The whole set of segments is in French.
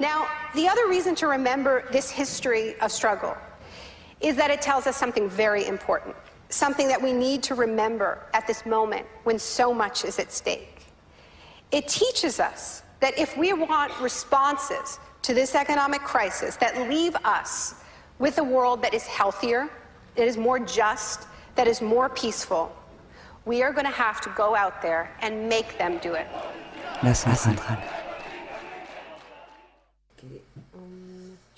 Now, the other reason to remember this history of struggle is that it tells us something very important, something that we need to remember at this moment when so much is at stake. It teaches us that if we want responses to this economic crisis that leave us with a world that is healthier, that is more just, that is more peaceful, we are going to have to go out there and make them do it. La centrale.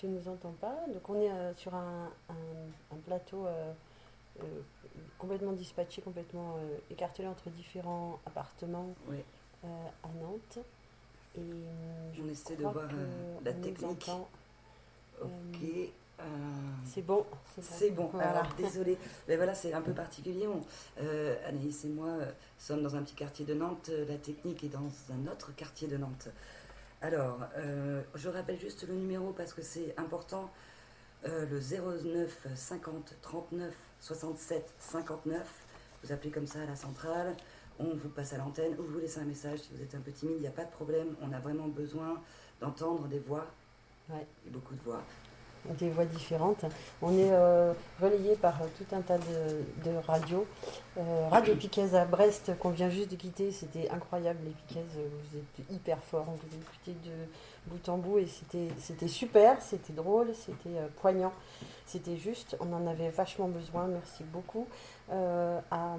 Tu ne nous entends pas Donc on est euh, sur un, un- un plateau euh, euh, complètement dispatché, complètement écartelé entre différents appartements Oui. à Nantes. Et On essaie de voir la technique. entend. Ok. C'est bon. C'est bon. Voilà. Alors, désolé. Mais voilà, c'est un peu particulier. On- euh, Anaïs et moi euh, sommes dans un petit quartier de Nantes. La technique est dans un autre quartier de Nantes. Alors, euh, je rappelle juste le numéro parce que c'est important. Euh, le 09 50 39 67 59. Vous appelez comme ça à la centrale. On vous passe à l'antenne ou vous laissez un message si vous êtes un peu timide. Il n'y a pas de problème. On a vraiment besoin d'entendre des voix. Ouais. Et beaucoup de voix. Des voix différentes. On est euh, relayé par euh, tout un tas de, radios. Euh, Radio Piquez à Brest, qu'on vient juste de quitter, c'était incroyable. Les euh, vous êtes hyper forts. On vous a écouté de bout en bout et c'était super, c'était drôle, c'était poignant. C'était juste, on en avait vachement besoin. Merci beaucoup. À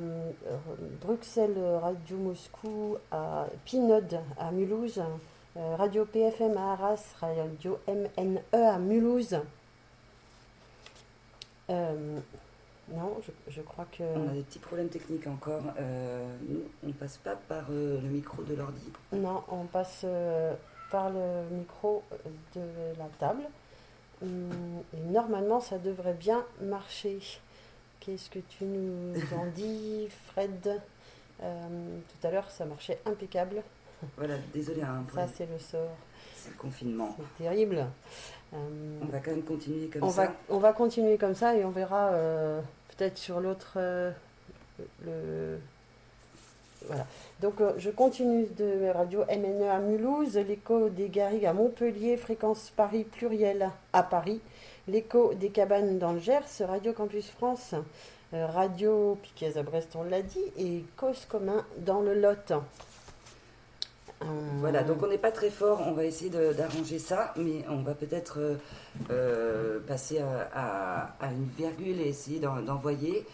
Bruxelles, Radio Moscou, à Pinode, à Mulhouse. Euh, Radio PFM à Arras, Radio MNE à Mulhouse. Euh, non, je, je crois que. On a des petits problèmes techniques encore. Euh, nous, on ne passe pas par euh, le micro de l'ordi. Non, on passe par le micro de la table. Hum, Et normalement, ça devrait bien marcher. Qu'est-ce que tu nous en dis, Fred? Tout à l'heure, ça marchait impeccable. Voilà, désolé, hein, Ça, c'est le sort. c'est le confinement. C'est terrible. Euh, On va quand même continuer comme on, ça. va, on va continuer comme ça et on verra euh, peut-être sur l'autre. euh, le... Voilà. Donc euh, je continue de radio MNE à Mulhouse, l'écho des Garrigues à Montpellier, fréquence Paris pluriel à Paris, l'écho des cabanes dans le Gers, Radio Campus France, euh, Radio Piquez à Brest, on l'a dit, et Cause commun dans le Lot. Euh, Voilà, donc on n'est pas très fort, on va essayer d'arranger ça, mais on va peut-être euh, euh, passer à, à- à une virgule et essayer d'en- d'envoyer.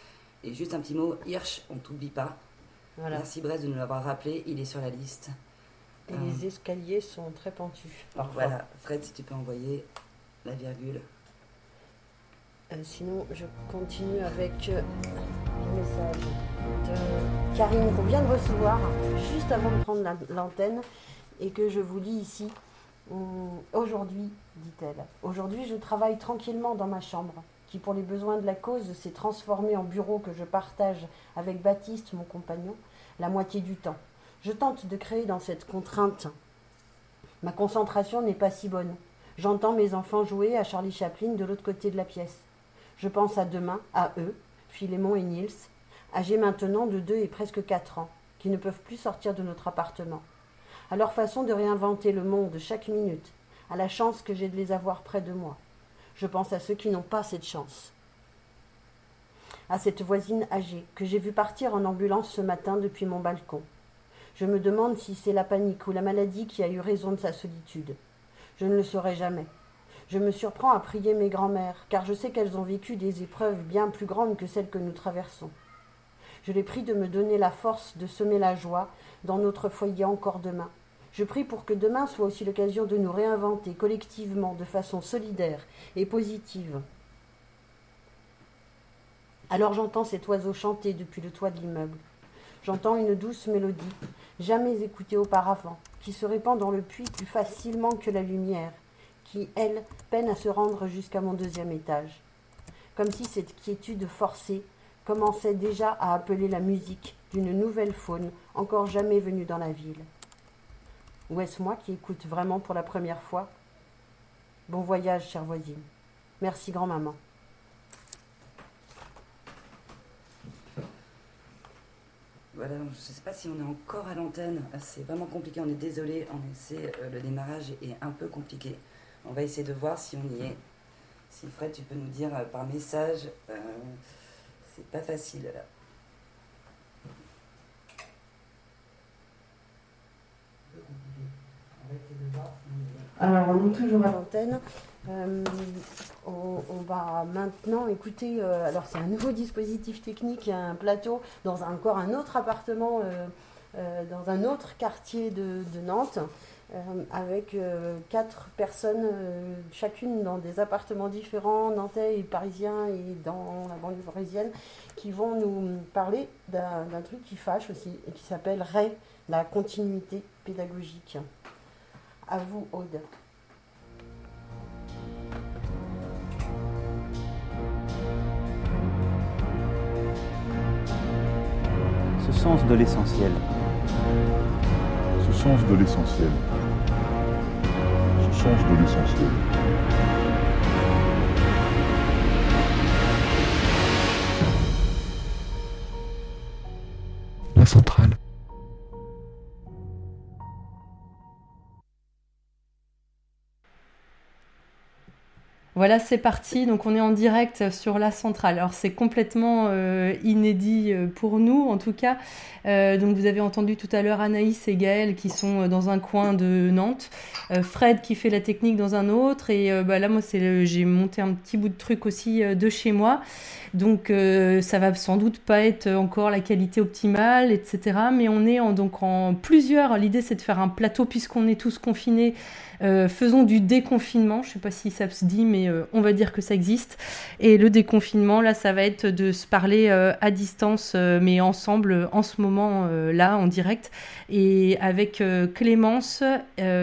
Et juste un petit mot, Hirsch, on t'oublie pas. voilà. Merci Brest de nous l'avoir rappelé, il est sur la liste. Et Euh, les escaliers sont très pentus. parfois. Voilà, Fred, si tu peux envoyer la virgule. Euh, sinon, je continue avec euh, le message de Karine qu'on vient de recevoir juste avant de prendre la- l'antenne et que je vous lis ici. Aujourd'hui, dit-elle, aujourd'hui je travaille tranquillement dans ma chambre, qui pour les besoins de la cause s'est transformée en bureau que je partage avec Baptiste, mon compagnon, la moitié du temps. Je tente de créer dans cette contrainte. Ma concentration n'est pas si bonne. J'entends mes enfants jouer à Charlie Chaplin de l'autre côté de la pièce. Je pense à demain, à eux, puis Lémon et Niels, âgés maintenant de 2 et presque 4 ans, qui ne peuvent plus sortir de notre appartement. À leur façon de réinventer le monde chaque minute, à la chance que j'ai de les avoir près de moi. Je pense à ceux qui n'ont pas cette chance. À cette voisine âgée que j'ai vue partir en ambulance ce matin depuis mon balcon. Je me demande si c'est la panique ou la maladie qui a eu raison de sa solitude. Je ne le saurai jamais. Je me surprends à prier mes grands-mères, car je sais qu'elles ont vécu des épreuves bien plus grandes que celles que nous traversons. Je les prie de me donner la force de semer la joie dans notre foyer encore demain. Je prie pour que demain soit aussi l'occasion de nous réinventer collectivement de façon solidaire et positive. Alors j'entends cet oiseau chanter depuis le toit de l'immeuble. J'entends une douce mélodie, jamais écoutée auparavant, qui se répand dans le puits plus facilement que la lumière, qui, elle, peine à se rendre jusqu'à mon deuxième étage. Comme si cette quiétude forcée commençait déjà à appeler la musique d'une nouvelle faune encore jamais venue dans la ville. Ou est-ce moi qui écoute vraiment pour la première fois? Bon voyage, chère voisine. Merci, grand-maman. voilà, je ne sais pas si on est encore à l'antenne. C'est vraiment compliqué, on est désolé. Essaie, le démarrage est un peu compliqué. On va essayer de voir si on y est. Si Fred, tu peux nous dire par message, c'est pas facile là. Alors, on est toujours à l'antenne. Euh, on, va maintenant écouter. Euh, alors, c'est un nouveau dispositif technique, un plateau dans encore un autre appartement, euh, dans un autre quartier de, Nantes, avec quatre personnes, chacune dans des appartements différents, nantais et parisiens, et dans la banlieue parisienne, qui vont nous parler d'un truc qui fâche aussi, et qui s'appelle RAY, la continuité pédagogique. À vous, Aude. Ce sens de l'essentiel. Ce sens de l'essentiel. Sens de l'essentiel. Voilà, c'est parti. Donc on est en direct sur la centrale. Alors c'est complètement euh, inédit euh, pour nous en tout cas. Euh, donc vous avez entendu tout à l'heure Anaïs et Gaël qui sont dans un coin de Nantes, Fred qui fait la technique dans un autre et bah, là moi j'ai monté un petit bout de truc aussi de chez moi. Donc ça va sans doute pas être encore la qualité optimale, etc. Mais on est donc en plusieurs. L'idée c'est de faire un plateau puisqu'on est tous confinés. Euh, faisons du déconfinement. Je ne sais pas si ça se dit, mais euh, on va dire que ça existe. Et le déconfinement, là, ça va être de se parler euh, à distance, mais ensemble, en ce moment, là, en direct. Et avec Clémence,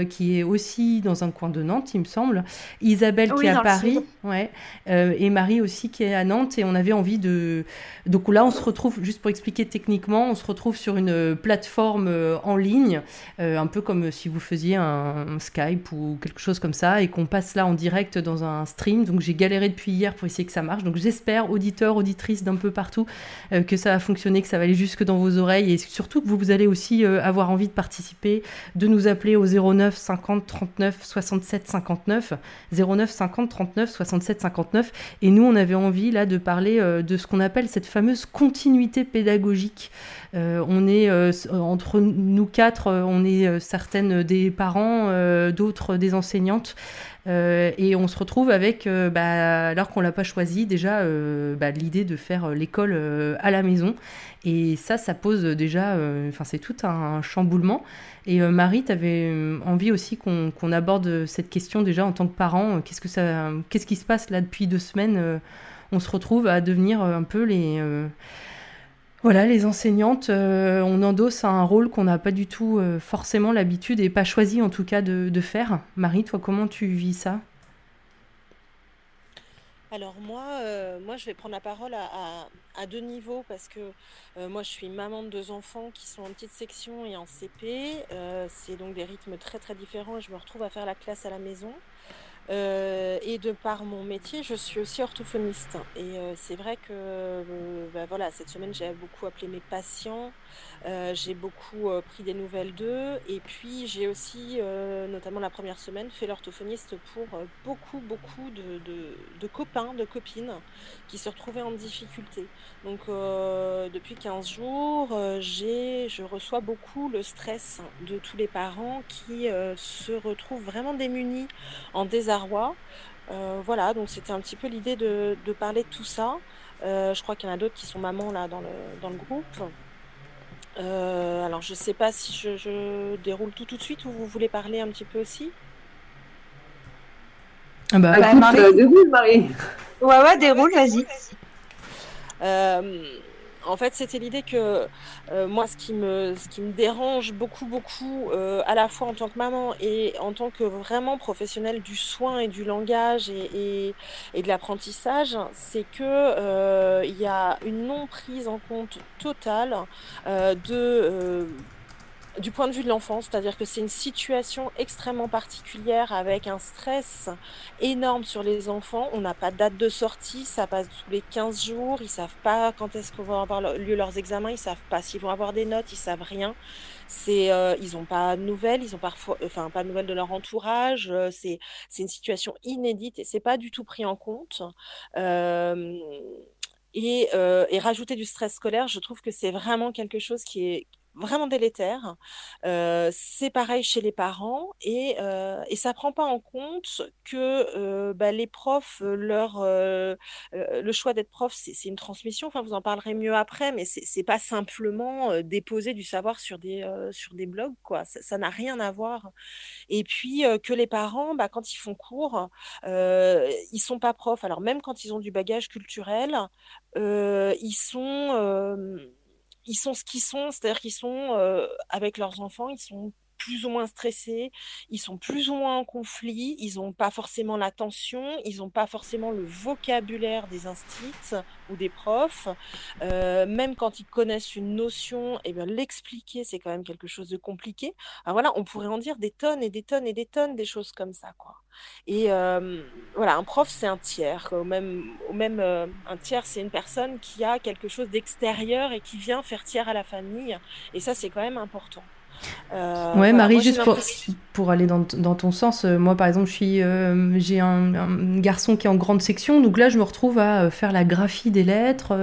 qui est aussi dans un coin de Nantes, il me semble. Isabelle, qui est à Paris. Ouais. et Marie aussi, qui est à Nantes. Et on avait envie de. Donc là, on se retrouve, juste pour expliquer techniquement, on se retrouve sur une plateforme en ligne, un peu comme si vous faisiez un Skype ou quelque chose comme ça et qu'on passe là en direct dans un stream. Donc j'ai galéré depuis hier pour essayer que ça marche. Donc j'espère, auditeurs, auditrices d'un peu partout, euh, que ça va fonctionner, que ça va aller jusque dans vos oreilles et surtout que vous, vous allez aussi euh, avoir envie de participer, de nous appeler au 09 50 39 67 59. 09 50 39 67 59. Et nous, on avait envie là de parler euh, de ce qu'on appelle cette fameuse continuité pédagogique. on est entre nous quatre, on est certaines des parents, d'autres des enseignantes. Euh, et on se retrouve avec, euh, bah, alors qu'on l'a pas choisi, déjà euh, bah, l'idée de faire l'école à la maison. Et ça, ça pose déjà, enfin c'est tout un chamboulement. Et Marie, tu avais envie aussi qu'on aborde cette question déjà en tant que parent. Qu'est-ce que ça, qu'est-ce qui se passe là depuis deux semaines? On se retrouve à devenir un peu les voilà, les enseignantes, euh, on endosse un rôle qu'on n'a pas du tout euh, forcément l'habitude et pas choisi en tout cas de, faire. Marie, toi, comment tu vis ça? Alors moi, euh, moi, je vais prendre la parole à, deux niveaux parce que moi, je suis maman de deux enfants qui sont en petite section et en CP. c'est donc des rythmes très très différents et je me retrouve à faire la classe à la maison. Euh, et de par mon métier, je suis aussi orthophoniste. Et euh, c'est vrai que euh, bah, voilà, cette semaine, j'ai beaucoup appelé mes patients euh, j'ai beaucoup pris des nouvelles d'eux. Et puis, j'ai aussi, notamment la première semaine, fait l'orthophoniste pour beaucoup, beaucoup de, copains, de copines qui se retrouvaient en difficulté. Donc, depuis 15 jours, j'ai, je reçois beaucoup le stress de tous les parents qui se retrouvent vraiment démunis, en désarroi. Voilà, donc c'était un petit peu l'idée de, parler de tout ça. je crois qu'il y en a d'autres qui sont mamans là dans le, dans le groupe. Euh, alors, je ne sais pas si je, déroule tout tout de suite ou vous voulez parler un petit peu aussi? Ah bah, bah Marie. Euh, déroule, Marie. Ouais, ouais, déroule, vas-y. En fait, c'était l'idée que euh, moi, ce qui, me, ce qui me dérange beaucoup, beaucoup, euh, à la fois en tant que maman et en tant que vraiment professionnelle du soin et du langage et, et, de l'apprentissage, c'est que euh, il y a une non prise en compte totale de du point de vue de l'enfant, c'est-à-dire que c'est une situation extrêmement particulière avec un stress énorme sur les enfants. On n'a pas de date de sortie, ça passe tous les 15 jours, ils savent pas quand est-ce qu'on va avoir lieu leurs examens, ils savent pas s'ils vont avoir des notes, ils savent rien. C'est, euh, ils n'ont pas de nouvelles, ils ont parfois, enfin pas de nouvelles de leur entourage. Euh, c'est, c'est une situation inédite et c'est pas du tout pris en compte. Euh, et rajouter du stress scolaire, je trouve que c'est vraiment quelque chose qui est vraiment délétère. Euh, c'est pareil chez les parents et, euh, et ça prend pas en compte que euh, bah, les profs, leur le choix d'être prof, c'est une transmission. Enfin, vous en parlerez mieux après, mais c'est pas simplement déposer du savoir sur des sur des blogs, quoi. Ça n'a rien à voir. Et puis que les parents, bah, quand ils font cours, ils sont pas profs. Alors même quand ils ont du bagage culturel, ils sont ils sont ce qu'ils sont, c'est-à-dire qu'ils sont euh, avec leurs enfants, ils sont plus ou moins stressés, ils sont plus ou moins en conflit, ils n'ont pas forcément l'attention, ils n'ont pas forcément le vocabulaire des instits ou des profs. Euh, même quand ils connaissent une notion, et eh l'expliquer, c'est quand même quelque chose de compliqué. Alors voilà, on pourrait en dire des tonnes et des tonnes et des tonnes des choses comme ça, quoi. Et voilà, un prof, c'est un tiers. Au même, au même euh, un tiers, c'est une personne qui a quelque chose d'extérieur et qui vient faire tiers à la famille. Et ça, c'est quand même important. Euh, ouais, Marie, juste pour, pour, aller dans, dans, ton sens, euh, moi par exemple, je suis, euh, j'ai un, garçon qui est en grande section, donc là je me retrouve à faire la graphie des lettres.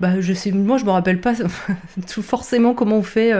bah, je sais, moi je me rappelle pas tout forcément comment on fait,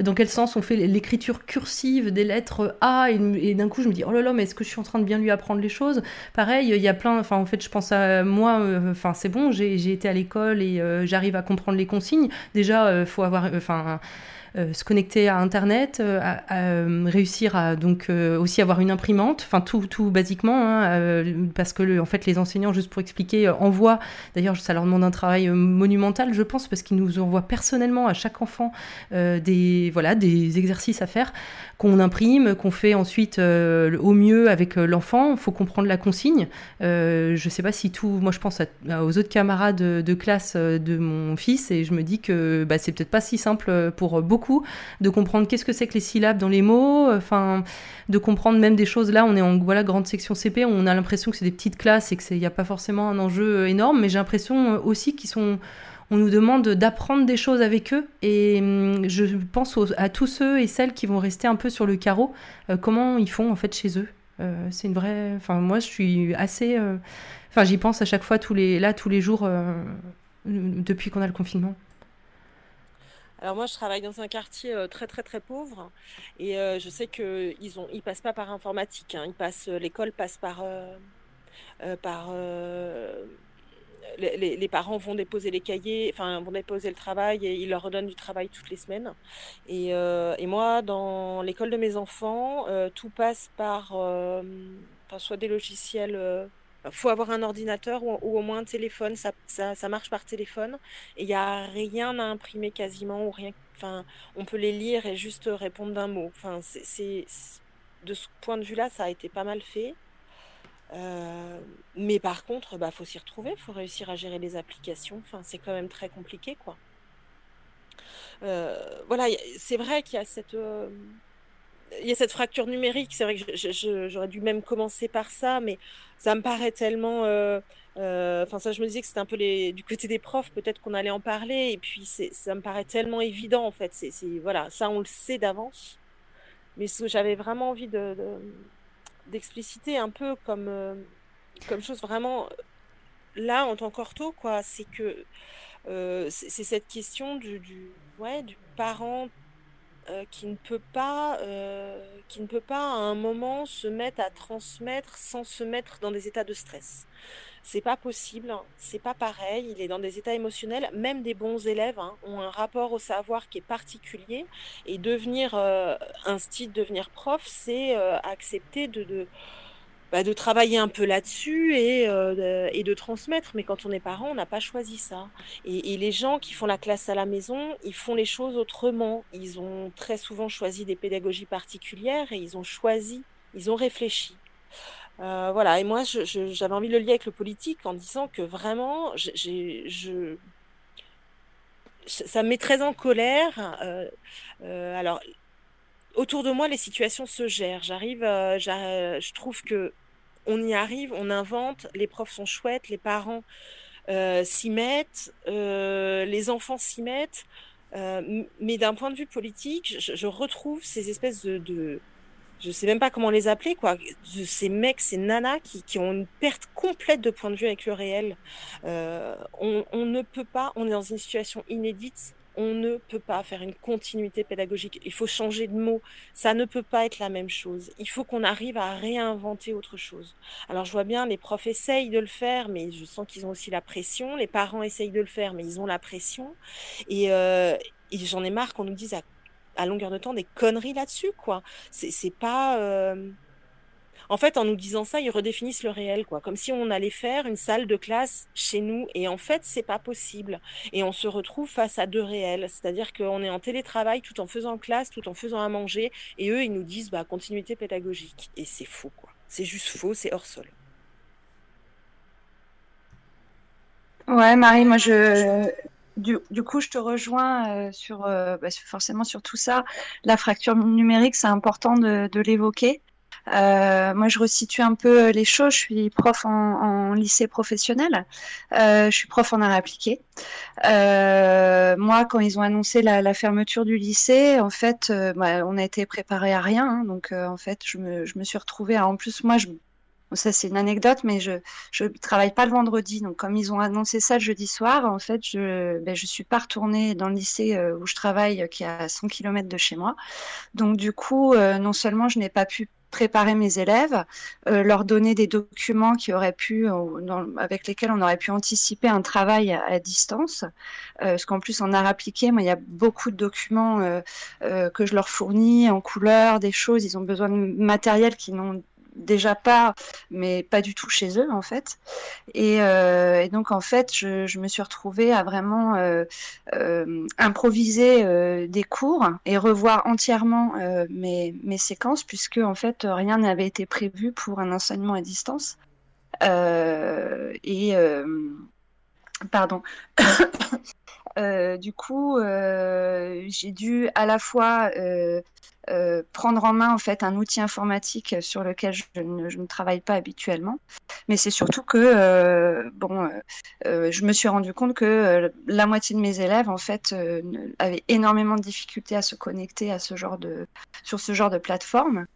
dans quel sens on fait l'écriture cursive des lettres A, et, d'un coup je me dis oh là là, mais est-ce que je suis en train de bien lui apprendre les choses? Pareil, il y a plein, enfin en fait je pense à moi, enfin c'est bon, j'ai été à l'école et j'arrive à comprendre les consignes. Déjà, il faut avoir, enfin euh, se connecter à Internet, euh, euh, réussir à donc aussi avoir une imprimante, enfin tout, tout basiquement, hein, parce que en fait les enseignants, juste pour expliquer, envoient, d'ailleurs ça leur demande un travail monumental, je pense, parce qu'ils nous envoient personnellement à chaque enfant des, voilà, des exercices à faire qu'on imprime, qu'on fait ensuite au mieux avec l'enfant. Il faut comprendre la consigne. je ne sais pas si tout. Moi, je pense aux autres camarades de, classe de mon fils et je me dis que bah, c'est peut-être pas si simple pour beaucoup de comprendre qu'est-ce que c'est que les syllabes dans les mots, enfin, de comprendre même des choses. Là, on est en voilà, grande section CP, on a l'impression que c'est des petites classes et qu'il n'y a pas forcément un enjeu euh, énorme, mais j'ai l'impression euh, aussi qu'ils sont on nous demande d'apprendre des choses avec eux et hum, je pense à tous ceux et celles qui vont rester un peu sur le carreau, euh, comment ils font en fait chez eux. c'est une vraie. Enfin, moi, je suis assez. Enfin, j'y pense à chaque fois, tous les... là, tous les jours, depuis qu'on a le confinement. Alors moi, je travaille dans un quartier euh, très très très pauvre et euh, je sais qu'ils ont, ils passent pas par informatique. Hein. ils passent, euh, l'école passe par, par les, parents vont déposer les cahiers, enfin vont déposer le travail et ils leur redonnent du travail toutes les semaines. Et, et moi, dans l'école de mes enfants, tout passe par, soit des logiciels faut avoir un ordinateur ou, au moins un téléphone, ça, ça, marche par téléphone. Et il n'y a rien à imprimer quasiment, ou rien. Enfin, on peut les lire et juste répondre d'un mot. Enfin, c'est, de ce point de vue-là, ça a été pas mal fait. Euh, mais par contre, bah, faut s'y retrouver, faut réussir à gérer les applications. Enfin, c'est quand même très compliqué, quoi. Euh, voilà, c'est vrai qu'il y a cette, euh, il y a cette fracture numérique. C'est vrai que j'aurais dû même commencer par ça, mais ça me paraît tellement. Euh, enfin, ça, je me disais que c'était un peu les, du côté des profs, peut-être qu'on allait en parler. Et puis, ça me paraît tellement évident, en fait. C'est, voilà, ça, on le sait d'avance. Mais j'avais vraiment envie de, d'expliciter un peu comme, euh, comme chose vraiment là, en tant qu'ortho, quoi, c'est que c'est, cette question du, du, ouais, du parent euh, qui ne peut pas, euh, qui ne peut pas à un moment se mettre à transmettre sans se mettre dans des états de stress. C'est pas possible, c'est pas pareil. Il est dans des états émotionnels. Même des bons élèves hein, ont un rapport au savoir qui est particulier. Et devenir euh, un style, devenir prof, c'est accepter de, de bah, de travailler un peu là-dessus et, euh, et, de transmettre. Mais quand on est parent, on n'a pas choisi ça. Et, les gens qui font la classe à la maison, ils font les choses autrement. Ils ont très souvent choisi des pédagogies particulières et ils ont choisi, ils ont réfléchi. Euh, voilà, et moi j'avais envie de le lier avec le politique en disant que vraiment, je, ça me met très en colère. Euh, alors, autour de moi, les situations se gèrent. J'arrive, je trouve que on y arrive, on invente, les profs sont chouettes, les parents s'y mettent, les enfants s'y mettent. mais d'un point de vue politique, je, retrouve ces espèces de, je sais même pas comment les appeler, quoi, ces mecs, ces nanas qui, ont une perte complète de point de vue avec le réel. on, ne peut pas, on est dans une situation inédite on ne peut pas faire une continuité pédagogique. Il faut changer de mot. Ça ne peut pas être la même chose. Il faut qu'on arrive à réinventer autre chose. Alors je vois bien, les profs essayent de le faire, mais je sens qu'ils ont aussi la pression. Les parents essayent de le faire, mais ils ont la pression. Et, euh, j'en ai marre qu'on nous dise à, longueur de temps des conneries là-dessus, quoi. C'est pas... Euh, en fait, en nous disant ça, ils redéfinissent le réel, quoi. Comme si on allait faire une salle de classe chez nous. Et en fait, c'est pas possible. Et on se retrouve face à deux réels. C'est-à-dire qu'on est en télétravail tout en faisant classe, tout en faisant à manger. Et eux, ils nous disent, bah, continuité pédagogique. Et c'est faux, quoi. C'est juste faux, c'est hors sol. Ouais, Marie, moi, je, du, coup, je te rejoins euh, sur, euh, bah, forcément sur tout ça. La fracture numérique, c'est important de l'évoquer. Euh, moi, je resitue un peu les choses. Je suis prof en, lycée professionnel. Euh, je suis prof en art appliqué. Euh, moi, quand ils ont annoncé la, fermeture du lycée, en fait, bah, on a été préparé à rien. Hein. donc, en fait, je me, suis retrouvée. en plus, moi, ça c'est une anecdote, mais je je travaille pas le vendredi. Donc comme ils ont annoncé ça le jeudi soir, en fait, je ben, je suis pas retournée dans le lycée où je travaille, qui est à 100 km de chez moi. Donc du coup, non seulement je n'ai pas pu préparer mes élèves, euh, leur donner des documents qui auraient pu, euh, avec lesquels on aurait pu anticiper un travail à, distance. Euh, parce qu'en plus, en art appliqué, moi, il y a beaucoup de documents que je leur fournis en couleur, des choses. Ils ont besoin de matériel qui n'ont déjà pas, mais pas du tout chez eux en fait. Et, euh, donc en fait, je, me suis retrouvée à vraiment euh, euh, improviser des cours et revoir entièrement mes, mes, séquences puisque en fait rien n'avait été prévu pour un enseignement à distance. et pardon. du coup, j'ai dû à la fois euh, prendre en main en fait un outil informatique sur lequel je ne, travaille pas habituellement. Mais c'est surtout que euh, euh, je me suis rendu compte que la moitié de mes élèves en fait avaient énormément de difficultés à se connecter à ce genre de sur ce genre de plateforme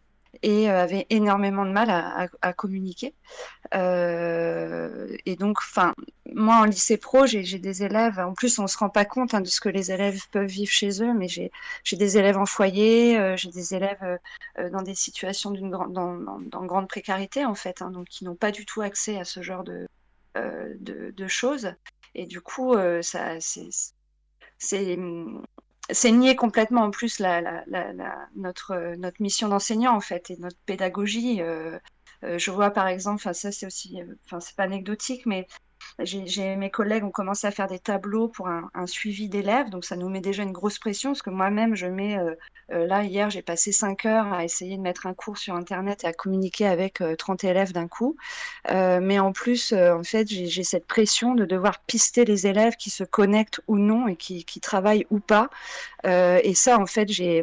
et euh, avait énormément de mal à, communiquer. Euh, et donc, enfin, moi en lycée pro, j'ai des élèves. En plus, on se rend pas compte hein, de ce que les élèves peuvent vivre chez eux, mais j'ai des élèves en foyer, euh, j'ai des élèves dans des situations d'une grande, dans, grande précarité en fait, hein, donc qui n'ont pas du tout accès à ce genre de, de, de choses. Et du coup, ça, c'est c'est nier complètement en plus la, notre, notre mission d'enseignant en fait et notre pédagogie. Euh, euh, je vois par exemple, ça c'est aussi, euh, enfin c'est pas anecdotique, mais j'ai mes collègues ont commencé à faire des tableaux pour un, suivi d'élèves, donc ça nous met déjà une grosse pression parce que moi-même je mets euh, euh, là hier j'ai passé 5 heures à essayer de mettre un cours sur internet et à communiquer avec 30 euh, élèves d'un coup, mais en plus en fait j'ai cette pression de devoir pister les élèves qui se connectent ou non et qui, travaillent ou pas, et ça en fait j'ai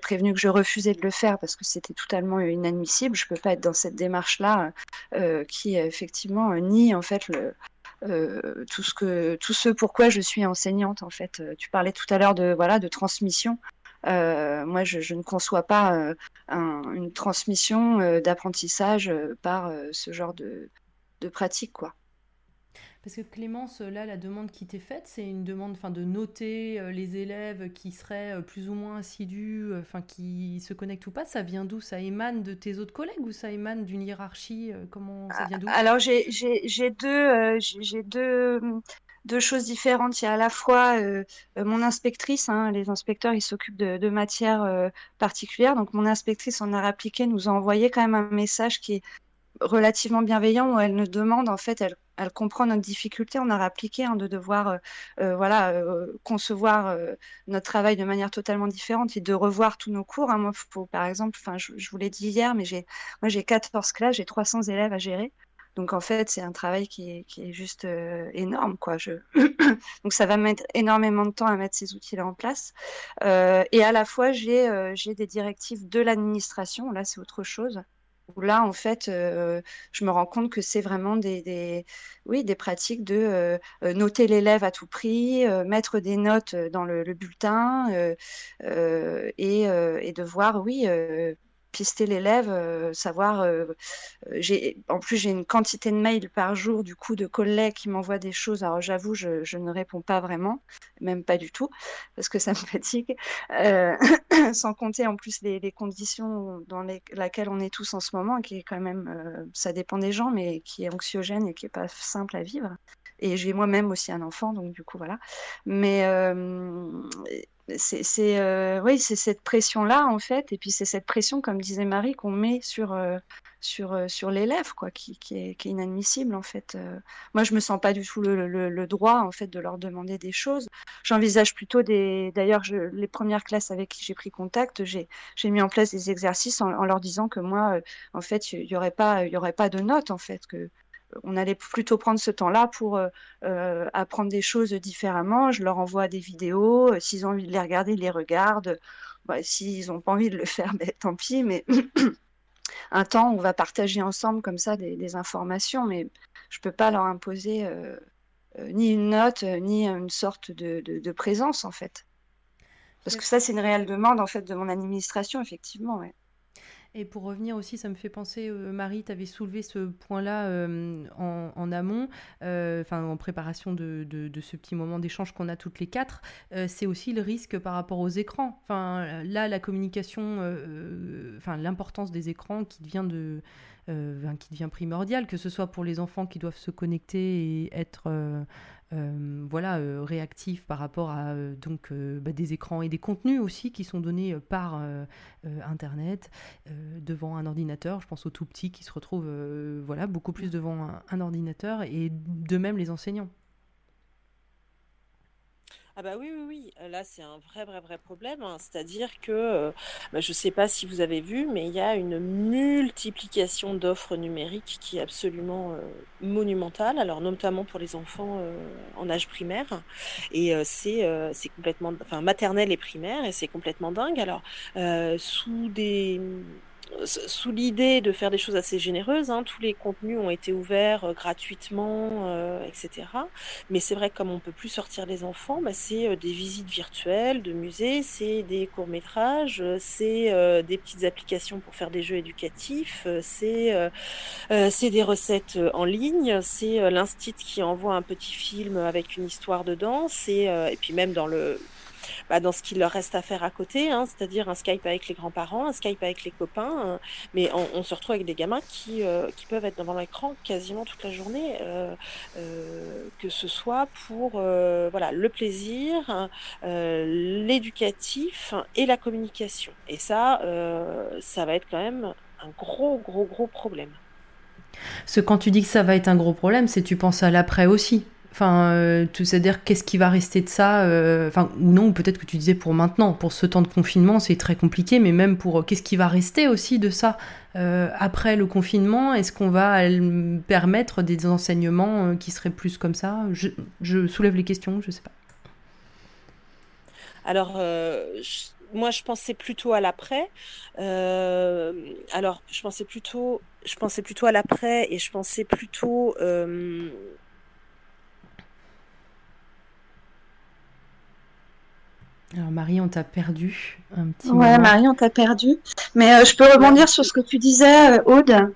prévenu que je refusais de le faire parce que c'était totalement inadmissible, je peux pas être dans cette démarche là qui effectivement nie en fait le euh, tout ce que tout ce pourquoi je suis enseignante en fait. Euh, tu parlais tout à l'heure de voilà de transmission. Euh, moi, je, ne conçois pas une transmission d'apprentissage par ce genre de, de pratique quoi. Parce que Clémence, là, la demande qui t'est faite, c'est une demande de noter euh, les élèves qui seraient euh, plus ou moins assidus, euh, enfin qui se connectent ou pas. Ça vient d'où? Ça émane de tes autres collègues ou ça émane d'une hiérarchie Comment ça vient d'où? Alors j'ai deux, j'ai deux, deux choses différentes. Il y a à la fois mon inspectrice, hein, les inspecteurs, ils s'occupent de, de, matières particulières. Donc mon inspectrice en art appliqué nous a envoyé quand même un message qui est relativement bienveillant où elle nous demande en fait, elle elle comprend notre difficulté. On a appliqué hein, de devoir euh, euh, voilà, euh, concevoir notre travail de manière totalement différente et de revoir tous nos cours. Hein. Moi, par exemple, je, vous l'ai dit hier, mais j'ai, moi j'ai 14 classes, j'ai 300 élèves à gérer. Donc en fait, c'est un travail qui est, juste énorme, quoi. Donc ça va mettre énormément de temps à mettre ces outils-là en place. et à la fois, j'ai des directives de l'administration. Là, c'est autre chose là, en fait, je me rends compte que c'est vraiment des, pratiques de noter l'élève à tout prix, mettre des notes dans le, bulletin et, et, de voir, oui, pister l'élève, euh, savoir. Euh, euh, en plus, j'ai une quantité de mails par jour, du coup, de collègues qui m'envoient des choses. Alors, j'avoue, je, ne réponds pas vraiment, même pas du tout, parce que ça me fatigue. sans compter en plus les, les conditions dans lesquelles on est tous en ce moment, qui est quand même, ça dépend des gens, mais qui est anxiogène et qui est pas simple à vivre. Et j'ai moi-même aussi un enfant, donc du coup, voilà. Mais c'est euh, oui, c'est cette pression-là, en fait, et puis c'est cette pression, comme disait Marie, qu'on met sur, euh, sur, euh, sur l'élève, quoi, qui, qui, est, inadmissible, en fait. moi, je me sens pas du tout le, le, droit, en fait, de leur demander des choses. J'envisage plutôt des... D'ailleurs, les premières classes avec qui j'ai pris contact, j'ai mis en place des exercices en, leur disant que moi, en fait, il n'y aurait, pas, y aurait pas de notes, en fait, que on allait plutôt prendre ce temps-là pour euh, euh, apprendre des choses différemment. Je leur envoie des vidéos. Euh, s'ils ont envie de les regarder, ils les regardent. Bah, s'ils n'ont pas envie de le faire, ben, tant pis. Mais un temps, on va partager ensemble comme ça des, informations. Mais je ne peux pas leur imposer ni une note, ni une sorte de, de, présence, en fait. Parce que ça, c'est une réelle demande, en fait, de mon administration, effectivement. Ouais. Et pour revenir aussi, ça me fait penser, euh, Marie, tu avais soulevé ce point-là euh, en, amont, euh, en préparation de, ce petit moment d'échange qu'on a toutes les quatre. c'est aussi le risque par rapport aux écrans. Enfin, là, la communication, enfin l'importance des écrans qui devient de qui devient primordial, que ce soit pour les enfants qui doivent se connecter et être euh, voilà, euh, réactif par rapport à euh, donc bah, des écrans et des contenus aussi qui sont donnés par Internet devant un ordinateur. Je pense aux tout petits qui se retrouvent voilà beaucoup plus devant un ordinateur et de même les enseignants. Ah bah oui, oui, oui. Là, c'est un vrai, vrai, vrai problème. hein. C'est-à-dire que, bah, je ne sais pas si vous avez vu, mais il y a une multiplication d'offres numériques qui est absolument monumentale. Alors, notamment pour les enfants en âge primaire. Et c'est c'est complètement, enfin, maternelle et primaire, et c'est complètement dingue. Alors, sous des sous l'idée de faire des choses assez généreuses, hein, tous les contenus ont été ouverts euh, gratuitement, euh, etc. Mais c'est vrai que comme on peut plus sortir les enfants, bah, c'est euh, des visites virtuelles de musées, c'est des courts métrages, c'est des petites applications pour faire des jeux éducatifs, c'est des recettes en ligne, c'est l'instit qui envoie un petit film avec une histoire dedans, et puis même dans le bah, dans ce qu'il leur reste à faire à côté, hein, c'est-à-dire un Skype avec les grands-parents, un Skype avec les copains, hein. mais on, se retrouve avec des gamins qui, euh, qui peuvent être devant l'écran quasiment toute la journée, euh, euh, que ce soit pour voilà, le plaisir, l'éducatif et la communication. Et ça, ça va être quand même un gros, gros, gros problème. Ce quand tu dis que ça va être un gros problème, c'est tu penses à l'après aussi. Enfin, euh, c'est-à-dire qu'est-ce qui va rester de ça euh, ou non, peut-être que tu disais pour maintenant, pour ce temps de confinement, c'est très compliqué, mais même pour euh, qu'est-ce qui va rester aussi de ça après le confinement? Est-ce qu'on va permettre des enseignements qui seraient plus comme ça? Je, soulève les questions, je sais pas. Alors, moi, je pensais plutôt à l'après. alors, je pensais plutôt, je pensais plutôt à l'après et je pensais plutôt Alors Marie, on t'a perdu un petit ouais, Marie, on t'a perdu. Mais euh, je peux rebondir sur ce que tu disais, euh, Aude,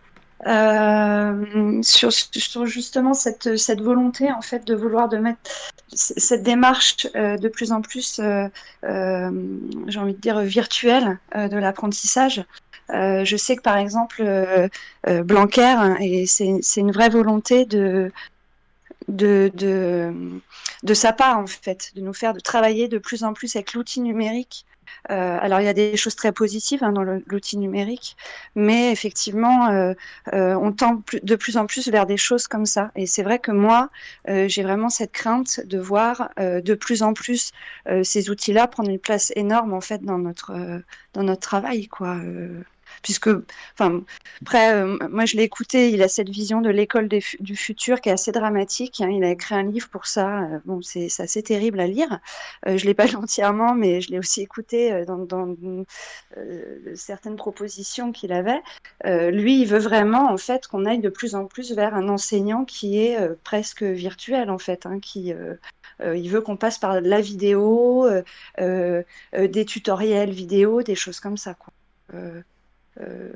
euh, sur, sur, justement cette, cette volonté en fait de vouloir de mettre cette démarche de plus en plus, j'ai envie de dire virtuelle de l'apprentissage. je sais que par exemple Blanquer, hein, et c'est une vraie volonté de de, de, sa part, en fait, de nous faire de travailler de plus en plus avec l'outil numérique. Euh, alors, il y a des choses très positives hein, dans l'outil numérique, mais effectivement, euh, euh, on tend de plus en plus vers des choses comme ça. Et c'est vrai que moi, j'ai vraiment cette crainte de voir de plus en plus ces outils-là prendre une place énorme en fait dans notre dans notre travail, quoi. Puisque, enfin, après, euh, moi je l'ai écouté, il a cette vision de l'école du futur qui est assez dramatique. Hein. il a écrit un livre pour ça. Euh, bon, c'est assez terrible à lire. Euh, je l'ai pas lu entièrement, mais je l'ai aussi écouté dans, dans certaines propositions qu'il avait. lui, il veut vraiment en fait qu'on aille de plus en plus vers un enseignant qui est presque virtuel en fait, hein, qui il veut qu'on passe par la vidéo, des tutoriels vidéo, des choses comme ça. Quoi. Euh,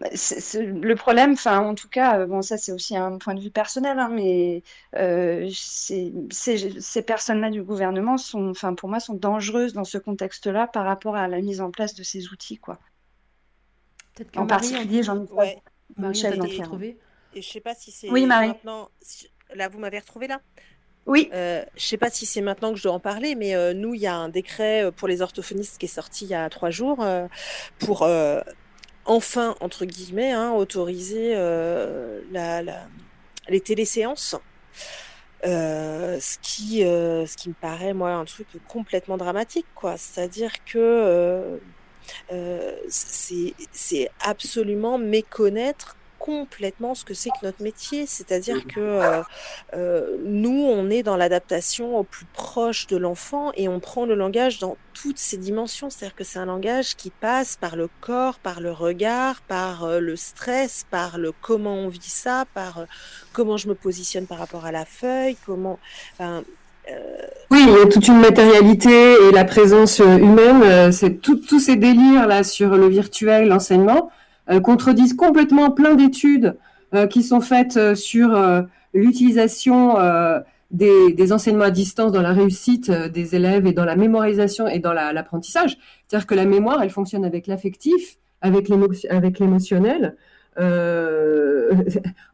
le problème, enfin, en tout cas, euh, bon, ça c'est aussi un point de vue personnel, hein, mais euh, ces, personnes-là du gouvernement sont, enfin, pour moi, sont dangereuses dans ce contexte-là par rapport à la mise en place de ces outils, quoi. En particulier, j'en ai Michel trouvé. Et je sais pas si c'est oui, Marie. maintenant. Là, vous m'avez retrouvé là? Oui. Euh, je ne sais pas si c'est maintenant que je dois en parler, mais euh, nous, il y a un décret euh, pour les orthophonistes qui est sorti il y a trois jours pour enfin, entre guillemets, hein, autoriser la, les téléséances. ce, qui, ce qui me paraît, moi, un truc complètement dramatique, quoi. C'est-à-dire que c'est absolument méconnaître complètement ce que c'est que notre métier. C'est-à-dire que euh, euh, nous, on est dans l'adaptation au plus proche de l'enfant et on prend le langage dans toutes ses dimensions. C'est-à-dire que c'est un langage qui passe par le corps, par le regard, par euh, le stress, par le comment on vit ça, par comment je me positionne par rapport à la feuille, comment... Oui, il y a toute une matérialité et la présence humaine. c'est tous ces délires là sur le virtuel, l'enseignement. Euh, contredisent complètement plein d'études euh, qui sont faites euh, sur l'utilisation des, enseignements à distance dans la réussite des élèves et dans la mémorisation et dans l'apprentissage. C'est-à-dire que la mémoire, elle fonctionne avec l'affectif, avec l'émotionnel.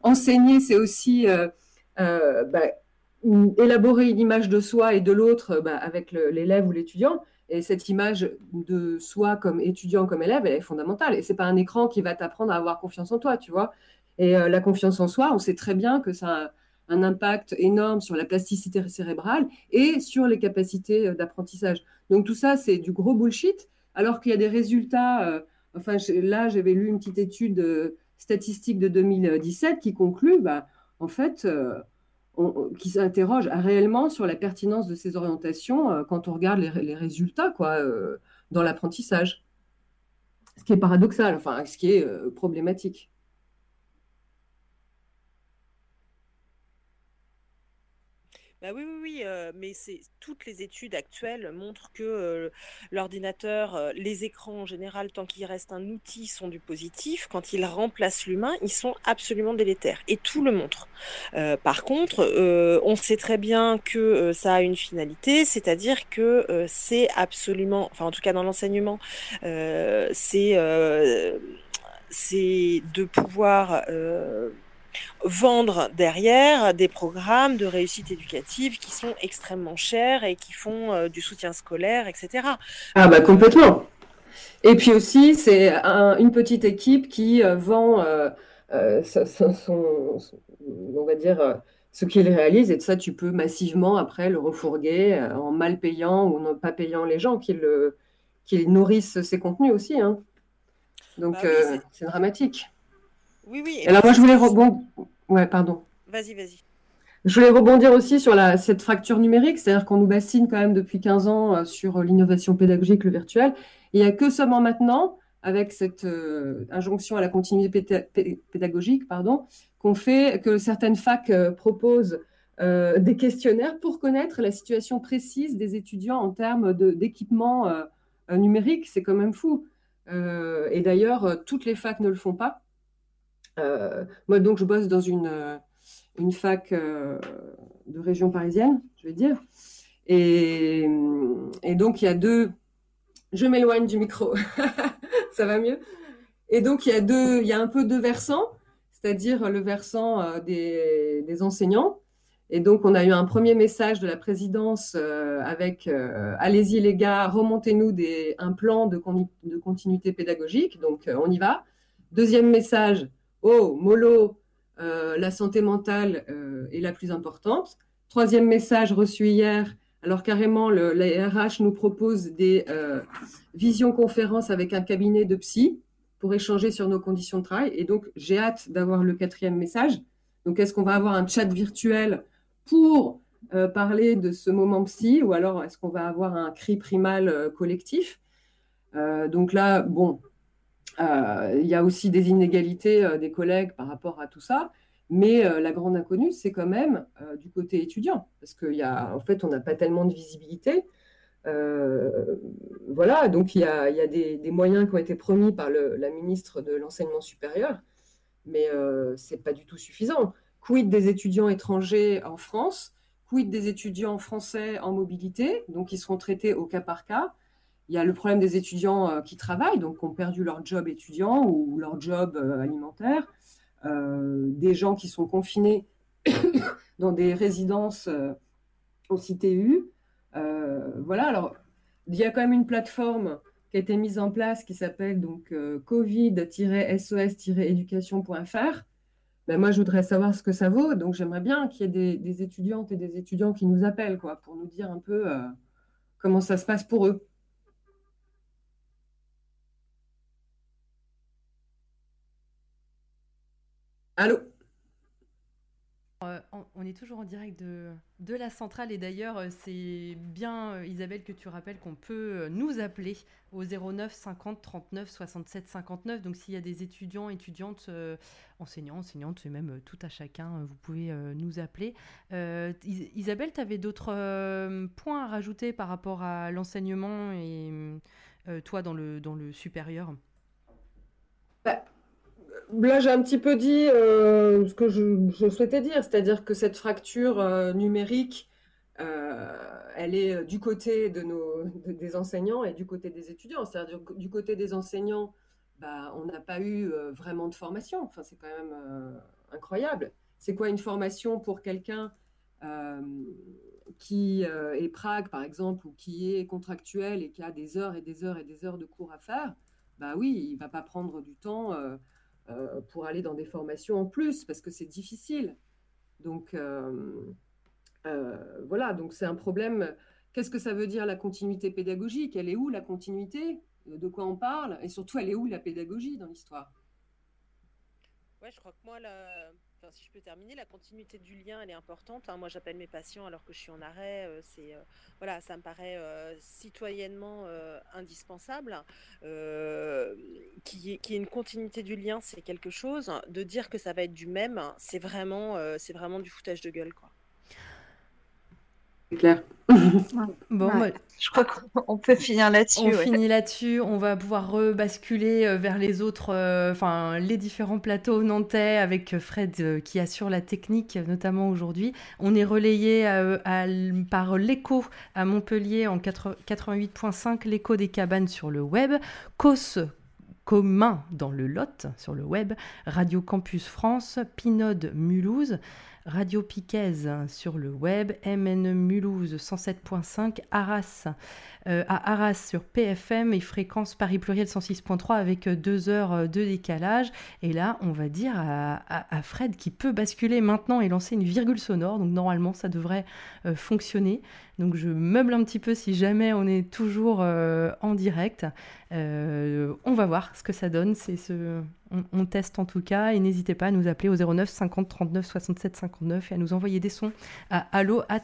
enseigner, c'est aussi bah, élaborer une image de soi et de l'autre bah, avec l'élève ou l'étudiant. Et cette image de soi comme étudiant, comme élève, elle est fondamentale. Et c'est pas un écran qui va t'apprendre à avoir confiance en toi, tu vois. Et euh, la confiance en soi, on sait très bien que ça a un impact énorme sur la plasticité cérébrale et sur les capacités euh, d'apprentissage. Donc tout ça, c'est du gros bullshit, alors qu'il y a des résultats. Euh, enfin, là, j'avais lu une petite étude statistique de 2017 qui conclut, bah, en fait, qui s'interroge réellement sur la pertinence de ces orientations euh, quand on regarde les, résultats quoi, euh, dans l'apprentissage. Ce qui est paradoxal, enfin, ce qui est euh, problématique. Bah oui, oui, oui, mais c'est toutes les études actuelles montrent que l'ordinateur, les écrans en général, tant qu'il reste un outil, sont du positif. Quand ils remplacent l'humain, ils sont absolument délétères. Et tout le montre. par contre, on sait très bien que ça a une finalité, c'est-à-dire que c'est absolument, enfin en tout cas dans l'enseignement, c'est c'est de pouvoir vendre derrière des programmes de réussite éducative qui sont extrêmement chers et qui font euh, du soutien scolaire, etc. Ah bah complètement. Et puis aussi, c'est une petite équipe qui euh, vend euh, son, on va dire, ce qu'il réalise, et de ça, tu peux massivement après le refourguer en mal payant ou en pas payant les gens qui, le, qui nourrissent ces contenus aussi. Hein. Donc, bah c'est dramatique. Oui, oui. alors, moi, je voulais rebondir. Ouais, pardon. Vas-y, vas-y. Je voulais rebondir aussi sur la, cette fracture numérique, c'est-à-dire qu'on nous bassine quand même depuis 15 ans euh, sur l'innovation pédagogique, le virtuel. Il n'y a que seulement maintenant, avec cette euh, injonction à la continuité pédagogique, pardon, qu'on fait que certaines facs euh, proposent des questionnaires pour connaître la situation précise des étudiants en termes d'équipement numérique. C'est quand même fou. et d'ailleurs, toutes les facs ne le font pas. Euh, moi, donc, je bosse dans une, euh, une fac euh, de région parisienne, je vais dire. Et, et donc, il y a deux. Je m'éloigne du micro, ça va mieux? Et donc, il y a, deux, il y a un peu deux versants, c'est-à-dire le versant des, des, enseignants. Et donc, on a eu un premier message de la présidence avec Allez-y, les gars, remontez-nous un plan de, de continuité pédagogique. Donc, on y va. Deuxième message Oh, mollo, euh, la santé mentale euh, est la plus importante. Troisième message reçu hier, Alors carrément, le, la RH nous propose des euh, visioconférences avec un cabinet de psy pour échanger sur nos conditions de travail. Et donc, j'ai hâte d'avoir le quatrième message. Donc, est-ce qu'on va avoir un chat virtuel pour euh, parler de ce moment psy ou alors est-ce qu'on va avoir un cri primal collectif? Donc là, bon, il y a aussi des inégalités des collègues par rapport à tout ça. Mais la grande inconnue, c'est quand même du côté étudiant, parce qu'en en fait, on n'a pas tellement de visibilité. voilà, donc il y a, des, moyens qui ont été promis par la ministre de l'enseignement supérieur, mais euh, ce n'est pas du tout suffisant. Quid des étudiants étrangers en France? Quid des étudiants français en mobilité? Donc, ils seront traités au cas par cas. Il y a le problème des étudiants euh, qui travaillent, donc qui ont perdu leur job étudiant ou leur job euh, alimentaire. Euh, des gens qui sont confinés dans des résidences au CTU. voilà, alors, il y a quand même une plateforme qui a été mise en place qui s'appelle donc covid-sos-éducation.fr ben, moi, je voudrais savoir ce que ça vaut. Donc, j'aimerais bien qu'il y ait des, étudiantes et des étudiants qui nous appellent quoi, pour nous dire un peu comment ça se passe pour eux. Allô euh, on est toujours en direct de, de la centrale et d'ailleurs euh, c'est bien euh, Isabelle que tu rappelles qu'on peut nous appeler au 09 50 39 67 59 donc s'il y a des étudiants, étudiantes, enseignants, enseignantes et même tout à chacun, vous pouvez nous appeler. Isabelle, tu avais d'autres points à rajouter par rapport à l'enseignement et toi dans le, dans le supérieur? Bah, là, j'ai un petit peu dit euh, ce que je, souhaitais dire, c'est-à-dire que cette fracture euh, numérique, euh, elle est du côté des enseignants et du côté des étudiants. C'est-à-dire du côté des enseignants, bah, on n'a pas eu vraiment de formation. C'est quand même incroyable. C'est quoi une formation pour quelqu'un qui est Prague, par exemple, ou qui est contractuel et qui a des heures et des heures et des heures de cours à faire? Bah oui, il va pas prendre du temps pour aller dans des formations en plus, parce que c'est difficile. Donc, euh, euh, voilà, donc c'est un problème. Qu'est-ce que ça veut dire la continuité pédagogique? Elle est où la continuité? De quoi on parle? Et surtout, elle est où la pédagogie dans l'histoire? Ouais, je crois que moi, la, si je peux terminer, la continuité du lien, elle est importante. Hein. Moi, j'appelle mes patients alors que je suis en arrêt. Euh, euh, voilà, ça me paraît euh, citoyennement indispensable. Qui est, une continuité du lien, c'est quelque chose. De dire que ça va être du même, c'est vraiment, c'est vraiment du foutage de gueule, quoi. C'est clair. bon, je crois qu'on peut finir là-dessus. On finit là-dessus. On va pouvoir rebasculer euh, vers les autres, euh, enfin les différents plateaux nantais avec Fred euh, qui assure la technique, notamment aujourd'hui. On est relayé par l'écho à Montpellier en 88.5, l'écho des cabanes sur le web, COS commun dans le Lot sur le web, Radio Campus France, Pinode Mulhouse, Radio Piquez sur le web, MN Mulhouse 107.5, Arras, euh, à Arras sur PFM et fréquence Paris Pluriel 106.3 avec euh, deux heures euh, de décalage. Et là, on va dire à, Fred qui peut basculer maintenant et lancer une virgule sonore. Donc normalement, ça devrait fonctionner. Donc je meuble un petit peu si jamais on est toujours en direct. on va voir ce que ça donne. C'est ce, on, teste en tout cas et n'hésitez pas à nous appeler au 09 50 39 67 59 et à nous envoyer des sons à allo at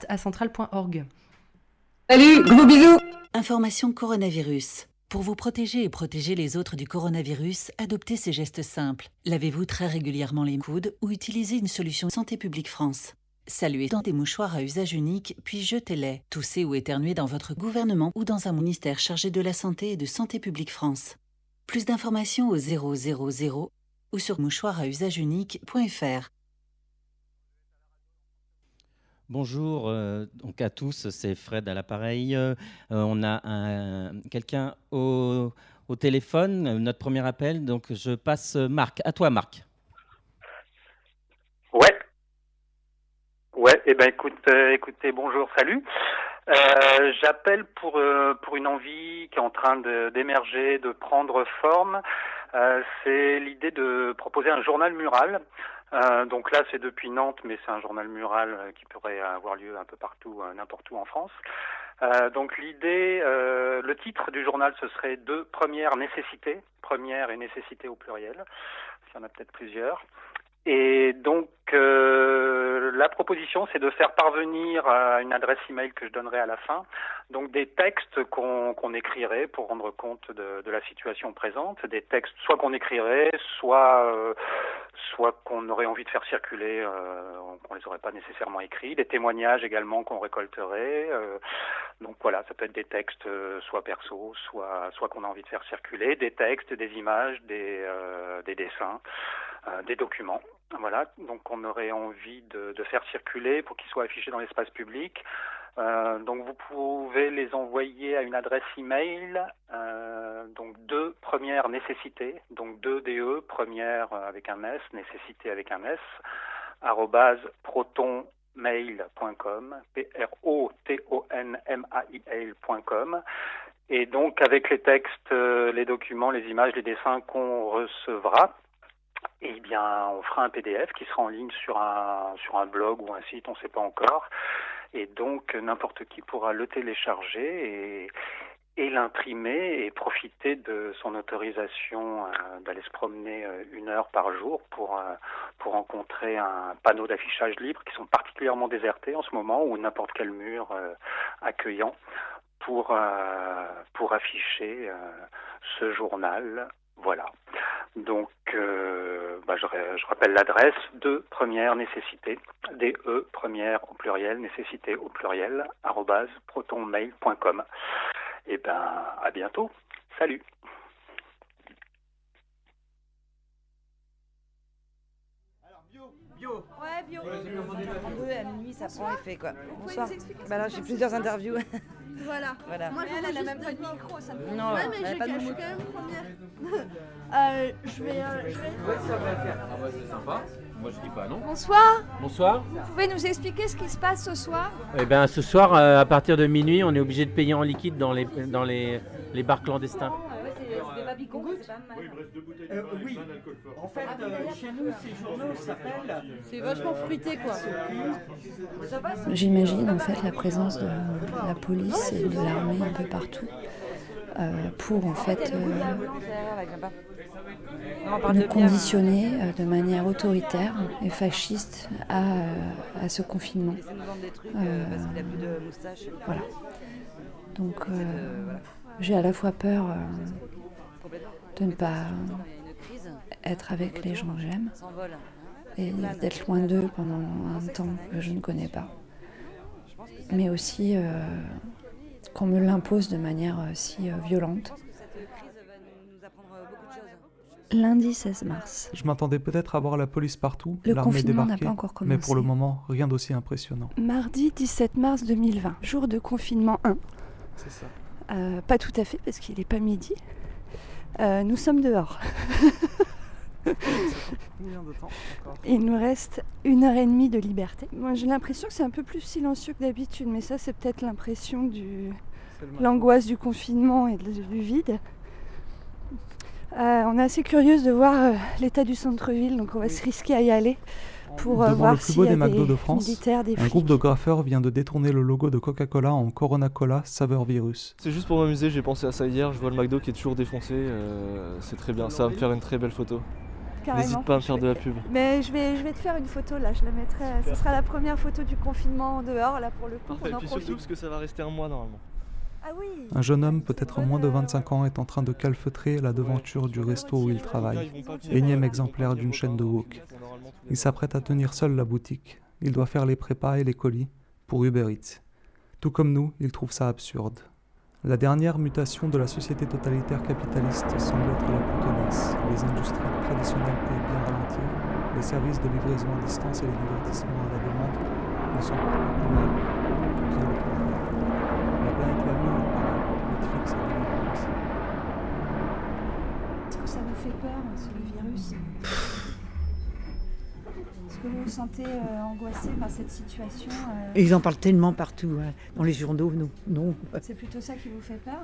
Salut, gros bisous Information coronavirus. Pour vous protéger et protéger les autres du coronavirus, adoptez ces gestes simples. Lavez-vous très régulièrement les coudes ou utilisez une solution Santé publique France. Saluez dans des mouchoirs à usage unique, puis jetez-les. Toussez ou éternuez dans votre gouvernement ou dans un ministère chargé de la Santé et de Santé publique France. Plus d'informations au 000 ou sur mouchoir à usage unique.fr. Bonjour euh, donc à tous, c'est Fred à l'appareil. Euh, on a quelqu'un au, téléphone, notre premier appel, donc je passe Marc. À toi Marc. Ouais. Ouais, et eh ben écoute, euh, écoutez, bonjour, salut. J'appelle pour, pour une envie qui est en train d'émerger, de, prendre forme. Euh, c'est l'idée de proposer un journal mural. Euh, donc là, c'est depuis Nantes, mais c'est un journal mural euh, qui pourrait avoir lieu un peu partout, euh, n'importe où en France. Euh, donc l'idée, euh, le titre du journal, ce serait deux premières nécessités, première et nécessité au pluriel. Il y en a peut-être plusieurs. Et donc euh, la proposition, c'est de faire parvenir à une adresse email que je donnerai à la fin, donc des textes qu'on qu'on écrirait pour rendre compte de, de la situation présente, des textes soit qu'on écrirait, soit euh, soit qu'on aurait envie de faire circuler, euh, qu'on les aurait pas nécessairement écrits, des témoignages également qu'on récolterait. euh, donc voilà, ça peut être des textes euh, soit perso, soit soit qu'on a envie de faire circuler, des textes, des images, des euh, des dessins, des documents. Voilà, donc on aurait envie de, de faire circuler pour qu'ils soient affichés dans l'espace public. Euh, donc vous pouvez les envoyer à une adresse email, euh, donc deux premières nécessités, donc deux DE, première avec un S, nécessité avec un S, arrobase protonmail.com, P-R-O-T-O-N-M-A-I-L.com. Et donc avec les textes, euh, les documents, les images, les dessins qu'on recevra, eh bien, on fera un PDF qui sera en ligne sur un blog ou un site, on ne sait pas encore. Et donc n'importe qui pourra le télécharger et l'imprimer et profiter de son autorisation euh, d'aller se promener euh, une heure par jour pour euh, pour rencontrer un panneau d'affichage libre qui sont particulièrement désertés en ce moment ou n'importe quel mur accueillant pour afficher ce journal. Voilà. Donc, euh, bah, je, ra- je rappelle l'adresse de première nécessité, DE première au pluriel, nécessité au pluriel, arrobase protonmail.com. Et ben, à bientôt. Salut. Ouais, bio. deux à minuit, ça prend effet quoi. Bonsoir. Bah là, j'ai plusieurs interviews. Voilà. Voilà. Moi, je elle, elle même pas de micro, ça me fait Non, Ouais, mais pas de je suis quand même première. euh, je vais. euh, je vais... Ah bah c'est sympa. Moi je dis pas non. Bonsoir. Bonsoir. Vous pouvez nous expliquer ce qui se passe ce soir? Eh bien ce soir, euh, à partir de minuit, on est obligé de payer en liquide dans les, dans les, les bars clandestins. Euh, oui, en fait, euh, chez nous, ces journaux s'appellent. C'est vachement fruité quoi. J'imagine en fait la présence de la police et de l'armée un peu partout euh, pour en fait euh, nous conditionner euh, de manière autoritaire et fasciste à, euh, à ce confinement. Euh, voilà. Donc euh, j'ai à la fois peur euh, de ne pas être avec les gens que j'aime et d'être loin d'eux pendant un temps que je ne connais pas. Mais aussi euh, qu'on me l'impose de manière euh, si euh, violente. Lundi 16 mars. Je m'attendais peut-être à voir la police partout, Le confinement n'a pas encore mais pour le commencé. moment, rien d'aussi impressionnant. Mardi 17 mars 2020, jour de confinement 1. C'est ça. Euh, pas tout à fait parce qu'il n'est pas midi. Euh, nous sommes dehors. Il nous reste une heure et demie de liberté. Moi j'ai l'impression que c'est un peu plus silencieux que d'habitude, mais ça c'est peut-être l'impression du l'angoisse du confinement et du vide. Euh, on est assez curieuse de voir euh, l'état du centre-ville, donc on va se risquer à y aller pour euh, Devant voir le plus beau des McDo des de France, militaires, des un groupe de graffeurs vient de détourner le logo de Coca-Cola en Corona Cola saveur virus. C'est juste pour m'amuser, j'ai pensé à ça hier, je vois le McDo qui est toujours défoncé, euh, c'est très bien, ça va me faire une très belle photo. N'hésite pas à me faire de la pub. Mais je vais, je vais te faire une photo là, je la mettrai. Ce sera la première photo du confinement dehors là pour le coup. Parfait, on en puis profite. surtout parce que ça va rester un mois normalement. Ah Un jeune homme, peut-être moins de 25 ans, est en train de calfeutrer la devanture du resto où il travaille. Énième exemplaire d'une chaîne de wok. Il s'apprête à tenir seul la boutique. Il doit faire les prépas et les colis pour Uber Eats. Tout comme nous, il trouve ça absurde. La dernière mutation de la société totalitaire capitaliste semble être la plus tenace. Les industries traditionnelles peuvent bien ralentir. Les services de livraison à distance et les divertissements à la demande ne sont pas plus La paraît. Netflix donné aussi. Est-ce que ça vous fait peur, ce virus Est-ce que vous vous sentez euh, angoissé par cette situation euh, Et ils en parlent tellement partout, hein, dans les journaux, non. non. C'est plutôt ça qui vous fait peur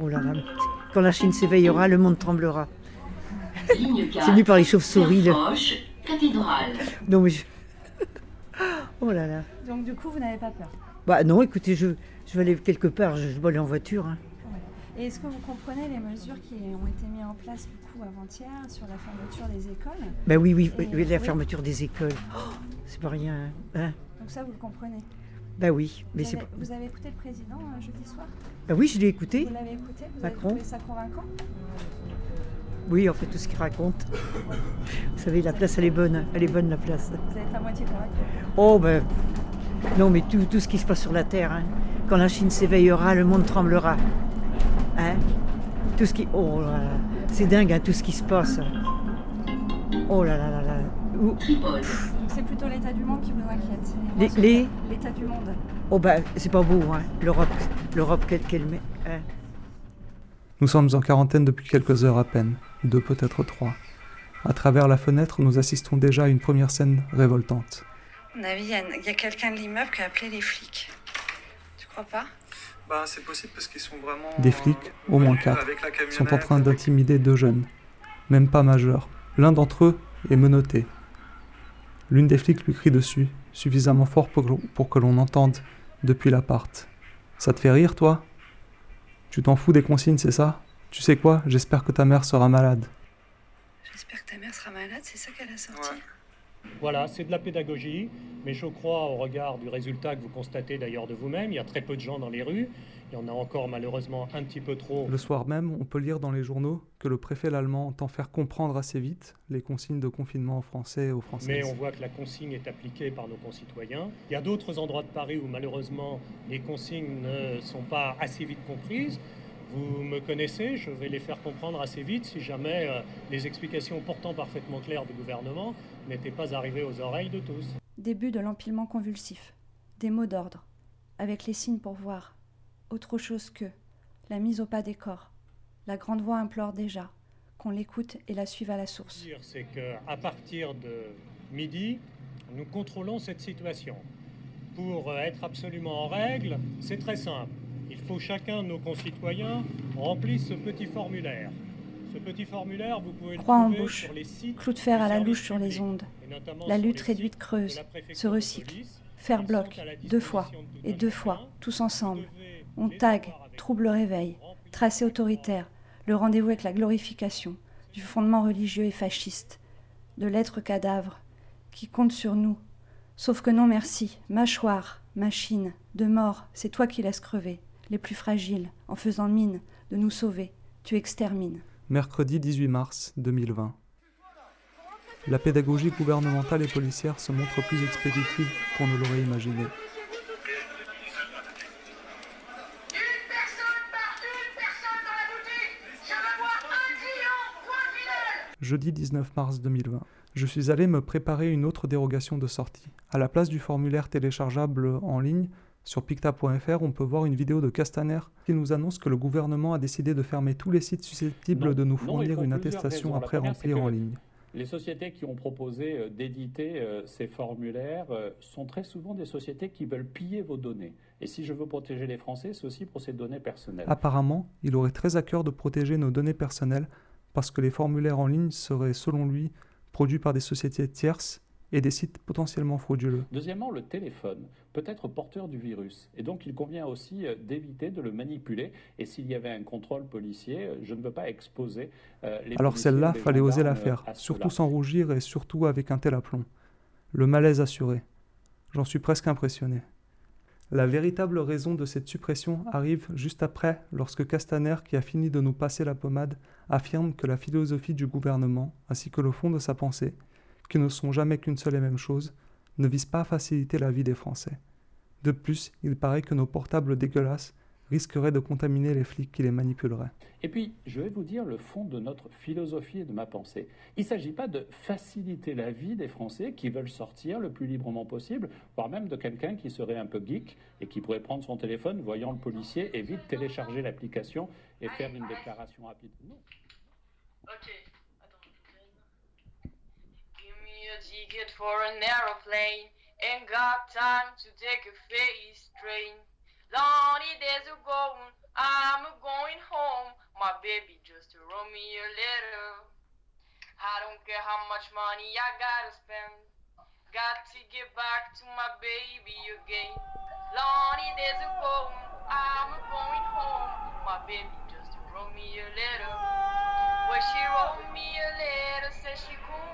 Oh là là. Quand la Chine s'éveillera, le monde tremblera. C'est venu par les chauves-souris. le- Cathédrale. Non, mais je- Oh là là. Donc du coup, vous n'avez pas peur. Bah non, écoutez, je, je vais aller quelque part, je, je vais aller en voiture. hein. Et est-ce que vous comprenez les mesures qui ont été mises en place du coup avant-hier sur la fermeture des écoles? Ben oui, oui, oui, Et- oui, la oui. fermeture des écoles. Oh, c'est pas rien. hein. Donc ça, vous le comprenez? Ben oui, mais vous, c'est vous avez écouté le président euh, jeudi soir? Ben oui, je l'ai écouté. Vous l'avez écouté? Vous Macron. avez trouvé ça convaincant? Oui, en fait, tout ce qu'il raconte. Vous savez, la place, elle est bonne. Elle est bonne, la place. Vous êtes à moitié convaincu? Oh, ben. Non, mais tout, tout ce qui se passe sur la Terre. hein. Quand la Chine s'éveillera, le monde tremblera. Hein Tout ce qui. Oh là là. C'est dingue, hein, tout ce qui se passe. Oh là là là là. Ouh. Donc c'est plutôt l'état du monde qui vous inquiète. Les- L'état du monde. Oh, ben, c'est pas beau, hein. L'Europe, l'Europe, qu'elle qu'elle met. hein. Nous sommes en quarantaine depuis quelques heures à peine, deux peut-être trois. À travers la fenêtre, nous assistons déjà à une première scène révoltante. À mon avis, il y a, quelqu'un de l'immeuble qui a appelé les flics. Tu crois pas? Bah, c'est possible parce qu'ils sont vraiment. Des flics, au moins quatre, avec la sont en train d'intimider deux jeunes, même pas majeurs. L'un d'entre eux est menotté. L'une des flics lui crie dessus, suffisamment fort pour, que- pour que l'on entende depuis l'appart. Ça te fait rire, toi? Tu t'en fous des consignes, c'est ça? Tu sais quoi? J'espère que ta mère sera malade. J'espère que ta mère sera malade, c'est ça qu'elle a sorti? Voilà, c'est de la pédagogie, mais je crois, au regard du résultat que vous constatez d'ailleurs de vous-même, il y a très peu de gens dans les rues, il y en a encore malheureusement un petit peu trop. Le soir même, on peut lire dans les journaux que le préfet l'allemand entend faire comprendre assez vite les consignes de confinement aux Français et aux Françaises. Mais on voit que la consigne est appliquée par nos concitoyens. Il y a d'autres endroits de Paris où malheureusement les consignes ne sont pas assez vite comprises. Vous me connaissez, je vais les faire comprendre assez vite si jamais euh, les explications pourtant parfaitement claires du gouvernement n'étaient pas arrivées aux oreilles de tous. Début de l'empilement convulsif. Des mots d'ordre. Avec les signes pour voir. Autre chose que. La mise au pas des corps. La grande voix implore déjà. Qu'on l'écoute et la suive à la source. c'est qu'à partir de midi, nous contrôlons cette situation. Pour euh, être absolument en règle, c'est très simple. Il faut chacun de nos concitoyens remplisse ce petit formulaire. Ce petit formulaire, vous pouvez le Croix en bouche. sur les sites Clou de fer à la louche sur les ondes. La lutte réduite creuse. Se recycle. Ils bloc. Deux fois. Et deux fois. Tous ensemble. On tag. Trouble réveil. Tracé autoritaire. Le rendez-vous avec la glorification. Du fondement religieux et fasciste. De l'être cadavre. Qui compte sur nous. Sauf que non merci. Mâchoire. Machine. De mort. C'est toi qui laisses crever. Les plus fragiles. En faisant mine. De nous sauver. Tu extermines. Mercredi 18 mars 2020. La pédagogie gouvernementale et policière se montre plus expéditive qu'on ne l'aurait imaginé. Jeudi 19 mars 2020. Je suis allé me préparer une autre dérogation de sortie. À la place du formulaire téléchargeable en ligne, sur picta.fr, on peut voir une vidéo de Castaner qui nous annonce que le gouvernement a décidé de fermer tous les sites susceptibles Non, de nous fournir une attestation après remplir en ligne. Les sociétés qui ont proposé euh, d'éditer euh, ces formulaires euh, sont très souvent des sociétés qui veulent piller vos données. Et si je veux protéger les Français, c'est aussi pour ces données personnelles. Apparemment, il aurait très à cœur de protéger nos données personnelles parce que les formulaires en ligne seraient, selon lui, produits par des sociétés tierces et des sites potentiellement frauduleux. Deuxièmement, le téléphone peut être porteur du virus. Et donc, il convient aussi euh, d'éviter de le manipuler. Et s'il y avait un contrôle policier, euh, je ne veux pas exposer euh, les Alors celle-là, fallait oser la faire, surtout sans rougir et surtout avec un tel aplomb. Le malaise assuré. J'en suis presque impressionné. La véritable raison de cette suppression arrive juste après, lorsque Castaner, qui a fini de nous passer la pommade, affirme que la philosophie du gouvernement, ainsi que le fond de sa pensée, qui ne sont jamais qu'une seule et même chose, ne vise pas à faciliter la vie des Français. De plus, il paraît que nos portables dégueulasses risqueraient de contaminer les flics qui les manipuleraient. Et puis, je vais vous dire le fond de notre philosophie et de ma pensée. Il ne s'agit pas de faciliter la vie des Français qui veulent sortir le plus librement possible, voire même de quelqu'un qui serait un peu geek et qui pourrait prendre son téléphone, voyant le policier, et vite télécharger l'application et faire une déclaration rapide. Non. Ok, ticket for an aeroplane. Ain't got time to take a face train. Lonely days are going, I'm going home, my baby, just wrote me a letter. I don't care how much money I gotta spend. Got to get back to my baby again. Lonely days ago, I'm going home, my baby, just wrote me a letter. Well, she wrote me a letter, said she couldn't